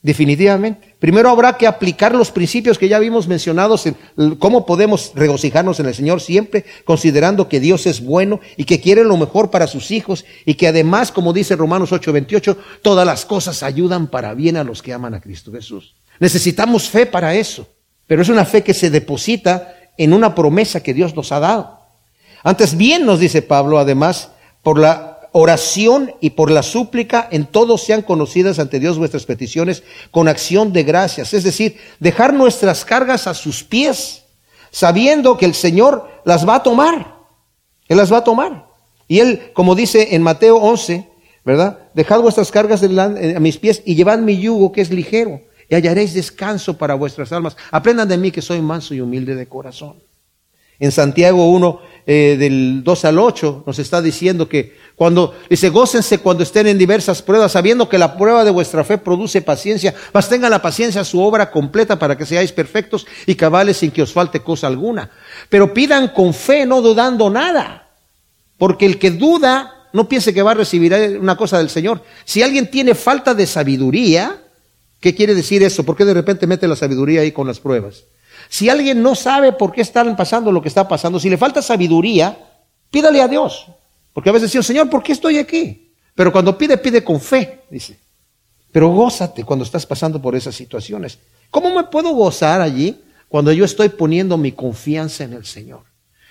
definitivamente. Primero habrá que aplicar los principios que ya vimos mencionados en cómo podemos regocijarnos en el Señor siempre, considerando que Dios es bueno y que quiere lo mejor para sus hijos y que además, como dice Romanos 8:28, todas las cosas ayudan para bien a los que aman a Cristo Jesús. Necesitamos fe para eso, pero es una fe que se deposita en una promesa que Dios nos ha dado. Antes bien nos dice Pablo, además, por la oración y por la súplica, en todos sean conocidas ante Dios vuestras peticiones con acción de gracias. Es decir, dejar nuestras cargas a sus pies, sabiendo que el Señor las va a tomar. Él las va a tomar. Y Él, como dice en Mateo 11, ¿verdad? Dejad vuestras cargas a mis pies y llevad mi yugo que es ligero y hallaréis descanso para vuestras almas. Aprendan de mí que soy manso y humilde de corazón. En Santiago 1, eh, del 2 al 8, nos está diciendo que cuando, dice, gócense cuando estén en diversas pruebas, sabiendo que la prueba de vuestra fe produce paciencia, mas tenga la paciencia su obra completa para que seáis perfectos y cabales sin que os falte cosa alguna. Pero pidan con fe, no dudando nada, porque el que duda, no piense que va a recibir una cosa del Señor. Si alguien tiene falta de sabiduría, ¿Qué quiere decir eso? ¿Por qué de repente mete la sabiduría ahí con las pruebas? Si alguien no sabe por qué están pasando lo que está pasando, si le falta sabiduría, pídale a Dios. Porque a veces dice, Señor, ¿por qué estoy aquí? Pero cuando pide, pide con fe, dice. Pero gózate cuando estás pasando por esas situaciones. ¿Cómo me puedo gozar allí cuando yo estoy poniendo mi confianza en el Señor?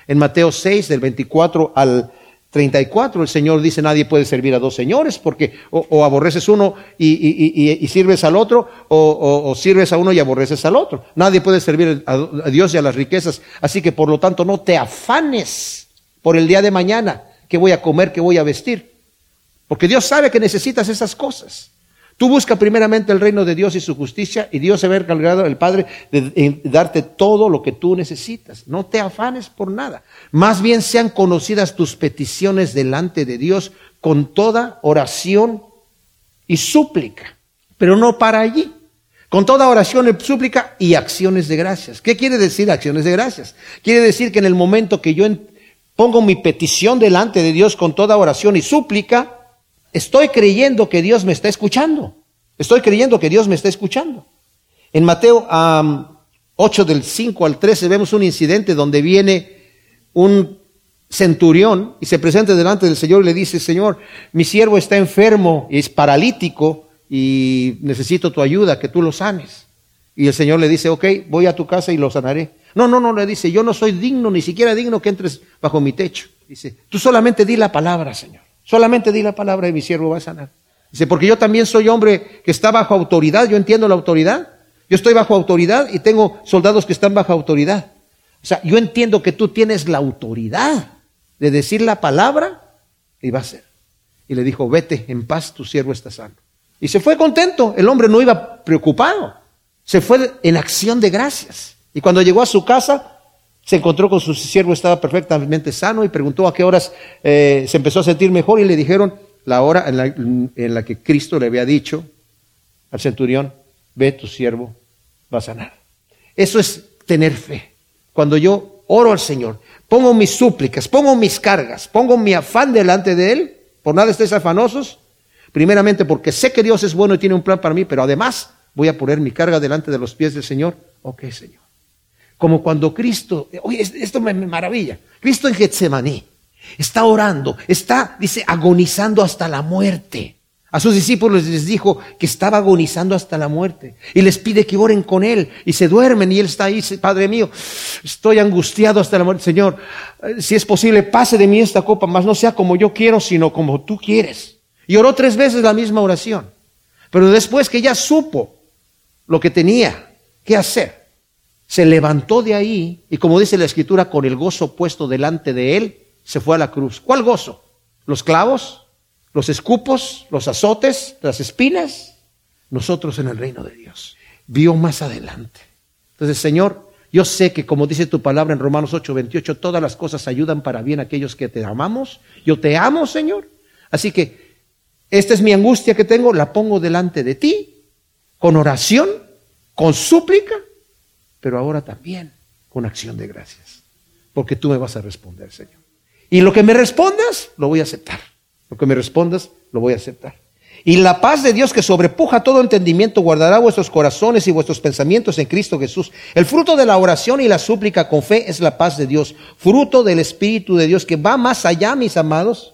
En Mateo 6, del 24 al 34, el Señor dice, nadie puede servir a dos señores, porque o, aborreces uno y, sirves al otro, o, sirves a uno y aborreces al otro. Nadie puede servir a, a Dios y a las riquezas. Así que por lo tanto no te afanes por el día de mañana, que voy a comer, que voy a vestir. Porque Dios sabe que necesitas esas cosas. Tú busca primeramente el reino de Dios y su justicia y Dios se va a encargado, el Padre, de, darte todo lo que tú necesitas. No te afanes por nada. Más bien sean conocidas tus peticiones delante de Dios con toda oración y súplica. Pero no para allí. Con toda oración y súplica y acciones de gracias. ¿Qué quiere decir acciones de gracias? Quiere decir que en el momento que yo pongo mi petición delante de Dios con toda oración y súplica, estoy creyendo que Dios me está escuchando. Estoy creyendo que Dios me está escuchando. En Mateo 8 del 5 al 13 vemos un incidente donde viene un centurión y se presenta delante del Señor y le dice, Señor, mi siervo está enfermo y es paralítico y necesito tu ayuda, que tú lo sanes. Y el Señor le dice, ok, voy a tu casa y lo sanaré. No, no, no, le dice, yo no soy digno, ni siquiera digno que entres bajo mi techo. Dice, tú solamente di la palabra, Señor. Solamente di la palabra y mi siervo va a sanar. Dice, porque yo también soy hombre que está bajo autoridad, yo entiendo la autoridad. Yo estoy bajo autoridad y tengo soldados que están bajo autoridad. O sea, yo entiendo que tú tienes la autoridad de decir la palabra Y va a ser. Y le dijo, vete en paz, tu siervo está sano. Y se fue contento. El hombre no iba preocupado. Se fue en acción de gracias. Y cuando llegó a su casa, se encontró con su siervo, estaba perfectamente sano y preguntó a qué horas eh, se empezó a sentir mejor y le dijeron la hora en la, que Cristo le había dicho al centurión, ve tu siervo, va a sanar. Eso es tener fe. Cuando yo oro al Señor, pongo mis súplicas, pongo mis cargas, pongo mi afán delante de Él, por nada estéis afanosos, primeramente porque sé que Dios es bueno y tiene un plan para mí, pero además voy a poner mi carga delante de los pies del Señor. Ok, Señor. Como cuando Cristo, oye, esto me maravilla, Cristo en Getsemaní está orando, está, dice, agonizando hasta la muerte. A sus discípulos les dijo que estaba agonizando hasta la muerte y les pide que oren con él y se duermen y él está ahí, Padre mío, estoy angustiado hasta la muerte, Señor, eh, si es posible, pase de mí esta copa, mas no sea como yo quiero, sino como tú quieres. Y oró tres veces la misma oración. Pero después que ya supo lo que tenía que hacer, se levantó de ahí y como dice la escritura, con el gozo puesto delante de él, se fue a la cruz. ¿Cuál gozo? ¿Los clavos? los escupos, los azotes, las espinas, nosotros en el reino de Dios. Vio más adelante. Entonces, Señor, yo sé que como dice tu palabra en Romanos 8, 28, todas las cosas ayudan para bien a aquellos que te amamos. Yo te amo, Señor. Así que esta es mi angustia que tengo, la pongo delante de ti, con oración, con súplica, pero ahora también con acción de gracias. Porque tú me vas a responder, Señor. Y lo que me respondas, lo voy a aceptar. Lo que me respondas, lo voy a aceptar. Y la paz de Dios que sobrepuja todo entendimiento guardará vuestros corazones y vuestros pensamientos en Cristo Jesús. El fruto de la oración y la súplica con fe es la paz de Dios, fruto del Espíritu de Dios que va más allá, mis amados,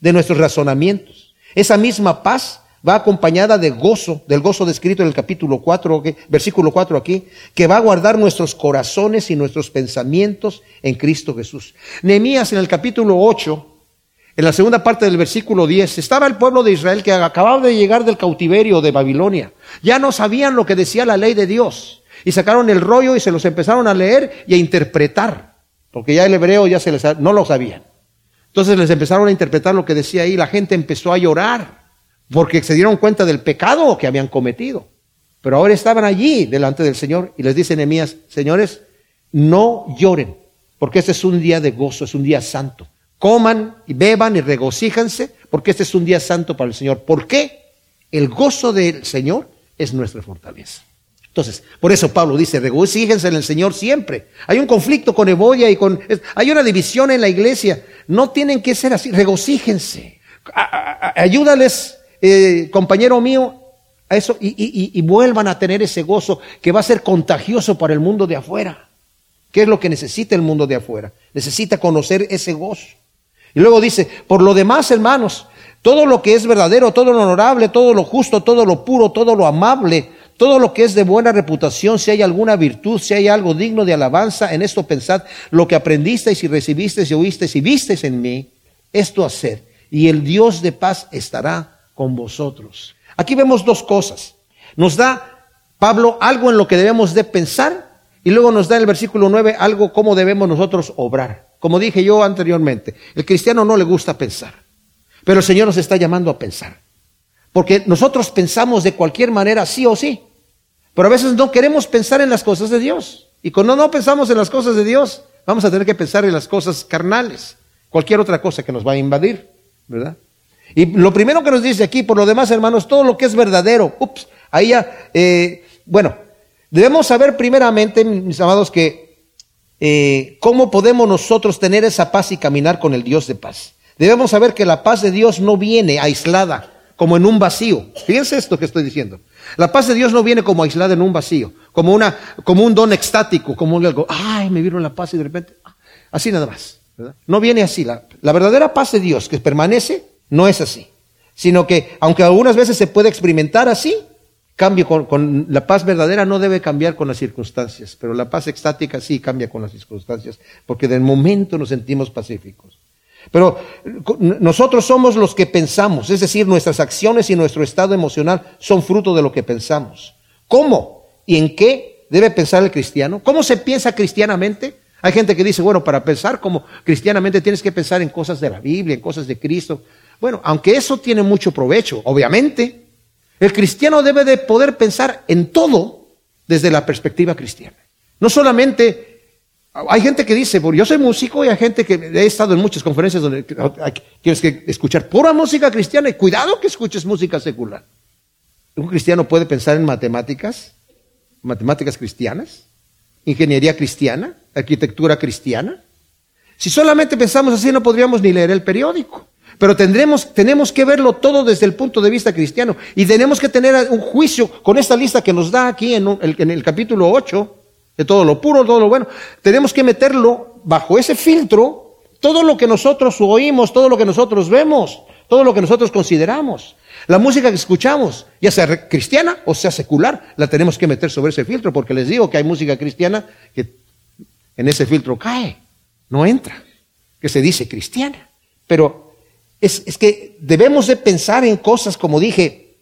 de nuestros razonamientos. Esa misma paz va acompañada de gozo, del gozo descrito en el capítulo 4, versículo 4 aquí, que va a guardar nuestros corazones y nuestros pensamientos en Cristo Jesús. Nehemías en el capítulo 8 en la segunda parte del versículo 10, estaba el pueblo de Israel que acababa de llegar del cautiverio de Babilonia. Ya no sabían lo que decía la ley de Dios. Y sacaron el rollo y se los empezaron a leer y a interpretar. Porque ya el hebreo ya se les, no lo sabían. Entonces les empezaron a interpretar lo que decía ahí. La gente empezó a llorar porque se dieron cuenta del pecado que habían cometido. Pero ahora estaban allí delante del Señor y les dice Nehemías, señores, no lloren, porque este es un día de gozo, es un día santo coman y beban y regocíjanse, porque este es un día santo para el Señor. ¿Por qué? El gozo del Señor es nuestra fortaleza. Entonces, por eso Pablo dice, regocíjense en el Señor siempre. Hay un conflicto con Eboya y con... Hay una división en la iglesia. No tienen que ser así, regocíjense. ayúdales, eh, compañero mío, a eso y, y vuelvan a tener ese gozo que va a ser contagioso para el mundo de afuera. ¿Qué es lo que necesita el mundo de afuera? Necesita conocer ese gozo. Y luego dice, por lo demás, hermanos, todo lo que es verdadero, todo lo honorable, todo lo justo, todo lo puro, todo lo amable, todo lo que es de buena reputación, si hay alguna virtud, si hay algo digno de alabanza, en esto pensad, lo que aprendisteis y recibisteis y oísteis y visteis en mí, esto hacer, y el Dios de paz estará con vosotros. Aquí vemos dos cosas. Nos da Pablo algo en lo que debemos de pensar y luego nos da en el versículo 9 algo cómo debemos nosotros obrar. Como dije yo anteriormente, el cristiano no le gusta pensar, pero el Señor nos está llamando a pensar. Porque nosotros pensamos de cualquier manera sí o sí, pero a veces no queremos pensar en las cosas de Dios. Y cuando no pensamos en las cosas de Dios, vamos a tener que pensar en las cosas carnales, cualquier otra cosa que nos va a invadir, ¿verdad? Y lo primero que nos dice aquí, por lo demás, hermanos, todo lo que es verdadero, ups, ahí ya, eh, bueno, debemos saber primeramente, mis amados, que eh, cómo podemos nosotros tener esa paz y caminar con el Dios de paz. Debemos saber que la paz de Dios no viene aislada, como en un vacío. Fíjense esto que estoy diciendo. La paz de Dios no viene como aislada en un vacío, como, una, como un don extático, como algo, ay, me vieron la paz y de repente, ah", así nada más. No viene así. La verdadera paz de Dios que permanece no es así, sino que aunque algunas veces se puede experimentar así, Cambio con, la paz verdadera no debe cambiar con las circunstancias, pero la paz extática sí cambia con las circunstancias, porque del momento nos sentimos pacíficos. Pero nosotros somos los que pensamos, es decir, nuestras acciones y nuestro estado emocional son fruto de lo que pensamos. ¿Cómo y en qué debe pensar el cristiano? ¿Cómo se piensa cristianamente? Hay gente que dice, bueno, para pensar como cristianamente tienes que pensar en cosas de la Biblia, en cosas de Cristo. Bueno, aunque eso tiene mucho provecho, obviamente, el cristiano debe de poder pensar en todo desde la perspectiva cristiana. No solamente, hay gente que dice, yo soy músico y hay gente que he estado en muchas conferencias donde tienes que escuchar pura música cristiana y cuidado que escuches música secular. Un cristiano puede pensar en matemáticas, matemáticas cristianas, ingeniería cristiana, arquitectura cristiana. Si solamente pensamos así no podríamos ni leer el periódico. Pero tendremos, tenemos que verlo todo desde el punto de vista cristiano. Y tenemos que tener un juicio con esta lista que nos da aquí en, el, capítulo 8, de todo lo puro, todo lo bueno. Tenemos que meterlo bajo ese filtro, todo lo que nosotros oímos, todo lo que nosotros vemos, todo lo que nosotros consideramos. La música que escuchamos, ya sea cristiana o sea secular, la tenemos que meter sobre ese filtro, porque les digo que hay música cristiana que en ese filtro cae, no entra, que se dice cristiana. Pero es, que debemos de pensar en cosas como dije,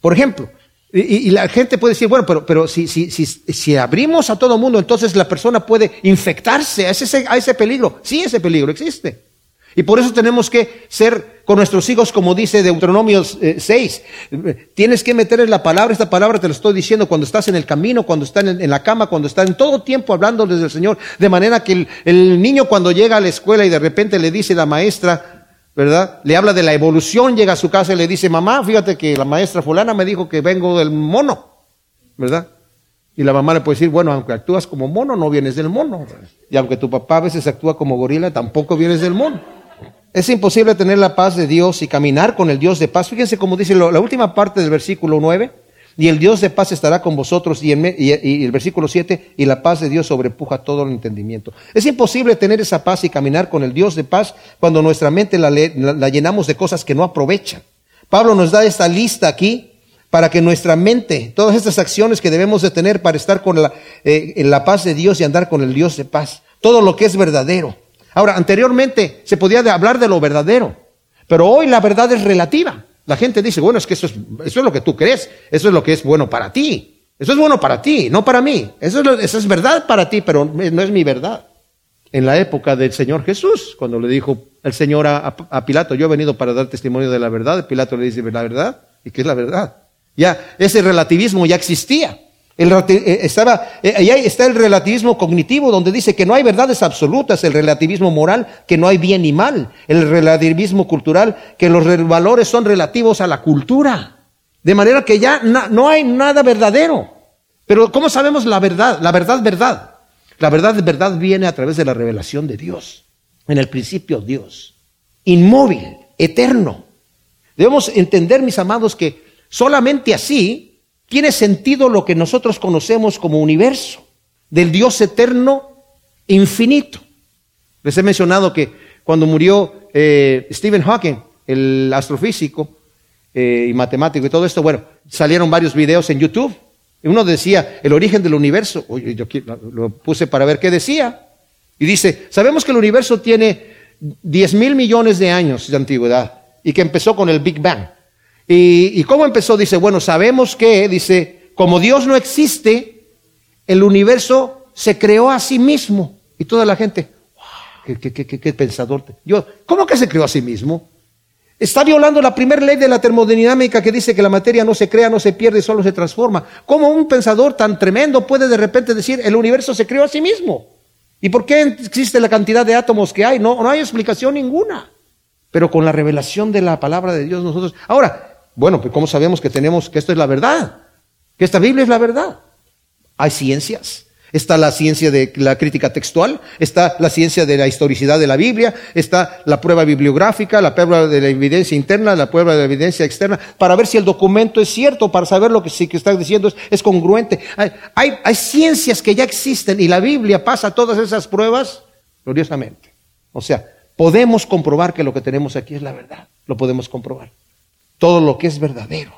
por ejemplo, y, la gente puede decir, bueno, pero, pero si, si, si, si abrimos a todo mundo, entonces la persona puede infectarse a ese, a ese peligro. Sí, ese peligro existe. Y por eso tenemos que ser con nuestros hijos, como dice Deuteronomio 6. Eh, Tienes que meter en la palabra, esta palabra te lo estoy diciendo cuando estás en el camino, cuando estás en, la cama, cuando estás en todo tiempo hablando desde el Señor. De manera que el, el niño cuando llega a la escuela y de repente le dice la maestra, ¿verdad? Le habla de la evolución, llega a su casa y le dice, mamá, fíjate que la maestra fulana me dijo que vengo del mono, ¿verdad? Y la mamá le puede decir, bueno, aunque actúas como mono, no vienes del mono. Y aunque tu papá a veces actúa como gorila, tampoco vienes del mono. Es imposible tener la paz de Dios y caminar con el Dios de paz. Fíjense cómo dice la última parte del versículo 9. Y el Dios de paz estará con vosotros. Y, el versículo 7, y la paz de Dios sobrepuja todo el entendimiento. Es imposible tener esa paz y caminar con el Dios de paz cuando nuestra mente la, llenamos de cosas que no aprovechan. Pablo nos da esta lista aquí para que nuestra mente, todas estas acciones que debemos de tener para estar con la, eh, en la paz de Dios y andar con el Dios de paz. Todo lo que es verdadero Ahora, anteriormente se podía hablar de lo verdadero, pero hoy la verdad es relativa. La gente dice, bueno, es que eso es, eso es lo que tú crees, eso es lo que es bueno para ti. Eso es bueno para ti, no para mí. Eso es, eso es verdad para ti, pero no es mi verdad. En la época del Señor Jesús, cuando le dijo el Señor a, a Pilato, yo he venido para dar testimonio de la verdad, Pilato le dice, ¿la verdad? ¿Y qué es la verdad? Ya, ese relativismo ya existía. El, eh, estaba, eh, ahí está el relativismo cognitivo, donde dice que no hay verdades absolutas, el relativismo moral, que no hay bien ni mal, el relativismo cultural, que los valores son relativos a la cultura. De manera que ya no hay nada verdadero. Pero ¿cómo sabemos la verdad? La verdad, verdad. La verdad, verdad viene a través de la revelación de Dios. En el principio Dios. Inmóvil, eterno. Debemos entender, mis amados, que solamente así tiene sentido lo que nosotros conocemos como universo, del Dios eterno infinito. Les he mencionado que cuando murió eh, Stephen Hawking, el astrofísico eh, y matemático y todo esto, bueno, salieron varios videos en YouTube. Uno decía el origen del universo. Oye, yo lo puse para ver qué decía. Y dice, sabemos que el universo tiene 10 mil millones de años de antigüedad y que empezó con el Big Bang. ¿Y, cómo empezó? Dice, bueno, sabemos que, dice, como Dios no existe, el universo se creó a sí mismo. Y toda la gente, wow, qué, qué, pensador. Yo, ¿cómo que se creó a sí mismo? Está violando la primera ley de la termodinámica que dice que la materia no se crea, no se pierde, solo se transforma. ¿Cómo un pensador tan tremendo puede de repente decir el universo se creó a sí mismo? ¿Y por qué existe la cantidad de átomos que hay? No, no hay explicación ninguna. Pero con la revelación de la palabra de Dios nosotros... Ahora, bueno, pues ¿cómo sabemos que tenemos que esto es la verdad? Que esta Biblia es la verdad. Hay ciencias. Está la ciencia de la crítica textual, está la ciencia de la historicidad de la Biblia, está la prueba bibliográfica, la prueba de la evidencia interna, la prueba de la evidencia externa, para ver si el documento es cierto, para saber lo que sí que está diciendo es, congruente. Hay, hay ciencias que ya existen y la Biblia pasa todas esas pruebas gloriosamente. O sea, podemos comprobar que lo que tenemos aquí es la verdad. Lo podemos comprobar todo lo que es verdadero.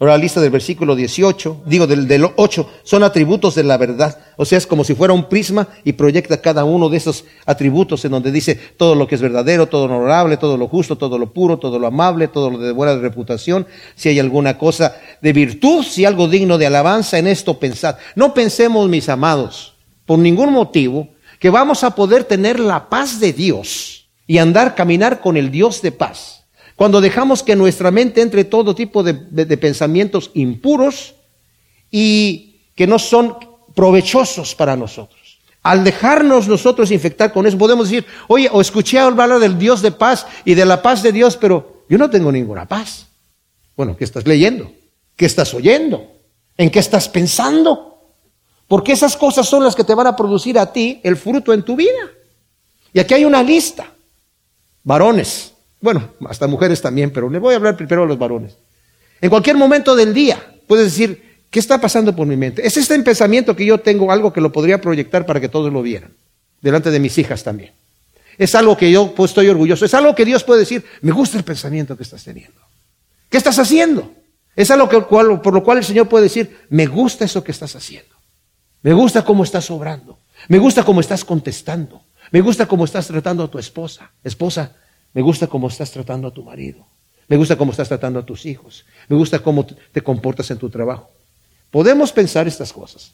Ahora la lista del versículo 18, digo del, del 8, son atributos de la verdad. O sea, es como si fuera un prisma y proyecta cada uno de esos atributos en donde dice todo lo que es verdadero, todo lo honorable, todo lo justo, todo lo puro, todo lo amable, todo lo de buena reputación. Si hay alguna cosa de virtud, si algo digno de alabanza, en esto pensad. No pensemos, mis amados, por ningún motivo, que vamos a poder tener la paz de Dios y andar, caminar con el Dios de paz. Cuando dejamos que nuestra mente entre todo tipo de, pensamientos impuros y que no son provechosos para nosotros. Al dejarnos nosotros infectar con eso, podemos decir, oye, o escuché hablar del Dios de paz y de la paz de Dios, pero yo no tengo ninguna paz. Bueno, ¿qué estás leyendo? ¿Qué estás oyendo? ¿En qué estás pensando? Porque esas cosas son las que te van a producir a ti el fruto en tu vida. Y aquí hay una lista. Varones, bueno, hasta mujeres también, pero le voy a hablar primero a los varones. En cualquier momento del día puedes decir, ¿Qué está pasando por mi mente? Es este pensamiento que yo tengo, algo que lo podría proyectar para que todos lo vieran, delante de mis hijas también. Es algo que yo pues, estoy orgulloso, es algo que Dios puede decir, me gusta el pensamiento que estás teniendo. ¿Qué estás haciendo? Es algo que, por lo cual el Señor puede decir, me gusta eso que estás haciendo. Me gusta cómo estás obrando. Me gusta cómo estás contestando. Me gusta cómo estás tratando a tu esposa. Esposa, me gusta cómo estás tratando a tu marido. Me gusta cómo estás tratando a tus hijos. Me gusta cómo te comportas en tu trabajo. Podemos pensar estas cosas.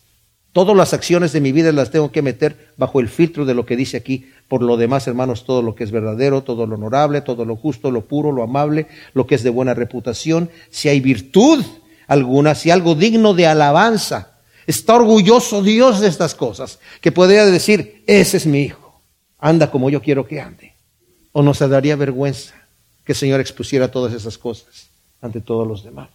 Todas las acciones de mi vida las tengo que meter bajo el filtro de lo que dice aquí. Por lo demás, hermanos, todo lo que es verdadero, todo lo honorable, todo lo justo, lo puro, lo amable, lo que es de buena reputación, si hay virtud alguna, si algo digno de alabanza, está orgulloso Dios de estas cosas, que podría decir, ese es mi hijo, anda como yo quiero que ande. O nos daría vergüenza que el Señor expusiera todas esas cosas ante todos los demás.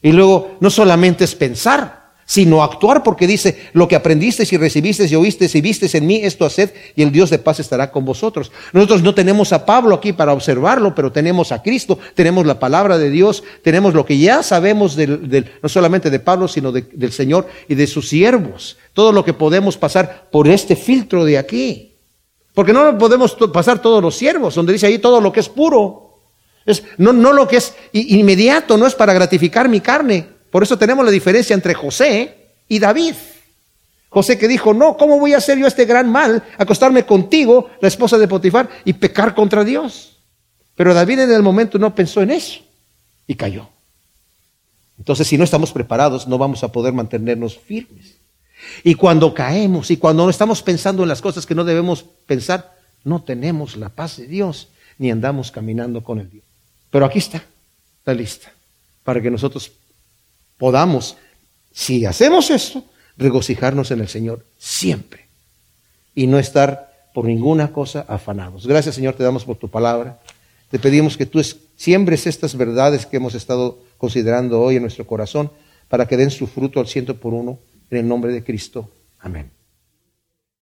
Y luego no solamente es pensar, sino actuar, porque dice, lo que aprendiste y recibiste y oíste y viste en mí, esto haced, y el Dios de paz estará con vosotros. Nosotros no tenemos a Pablo aquí para observarlo, pero tenemos a Cristo, tenemos la palabra de Dios, tenemos lo que ya sabemos del, no solamente de Pablo, sino del Señor y de sus siervos. Todo lo que podemos pasar por este filtro de aquí. Porque no podemos pasar todos los siervos, donde dice ahí todo lo que es puro no, no lo que es inmediato, no es para gratificar mi carne. Por eso tenemos la diferencia entre José y David. José que dijo, no, ¿cómo voy a hacer yo este gran mal, acostarme contigo, la esposa de Potifar, y pecar contra Dios? Pero David en el momento no pensó en eso y cayó. Entonces, si no estamos preparados, no vamos a poder mantenernos firmes. Y cuando caemos y cuando no estamos pensando en las cosas que no debemos pensar, no tenemos la paz de Dios ni andamos caminando con el Dios. Pero aquí está la lista, para que nosotros podamos, si hacemos esto, regocijarnos en el Señor siempre y no estar por ninguna cosa afanados. Gracias Señor, te damos por tu palabra. Te pedimos que tú siembres estas verdades que hemos estado considerando hoy en nuestro corazón para que den su fruto al ciento por uno en el nombre de Cristo. Amén.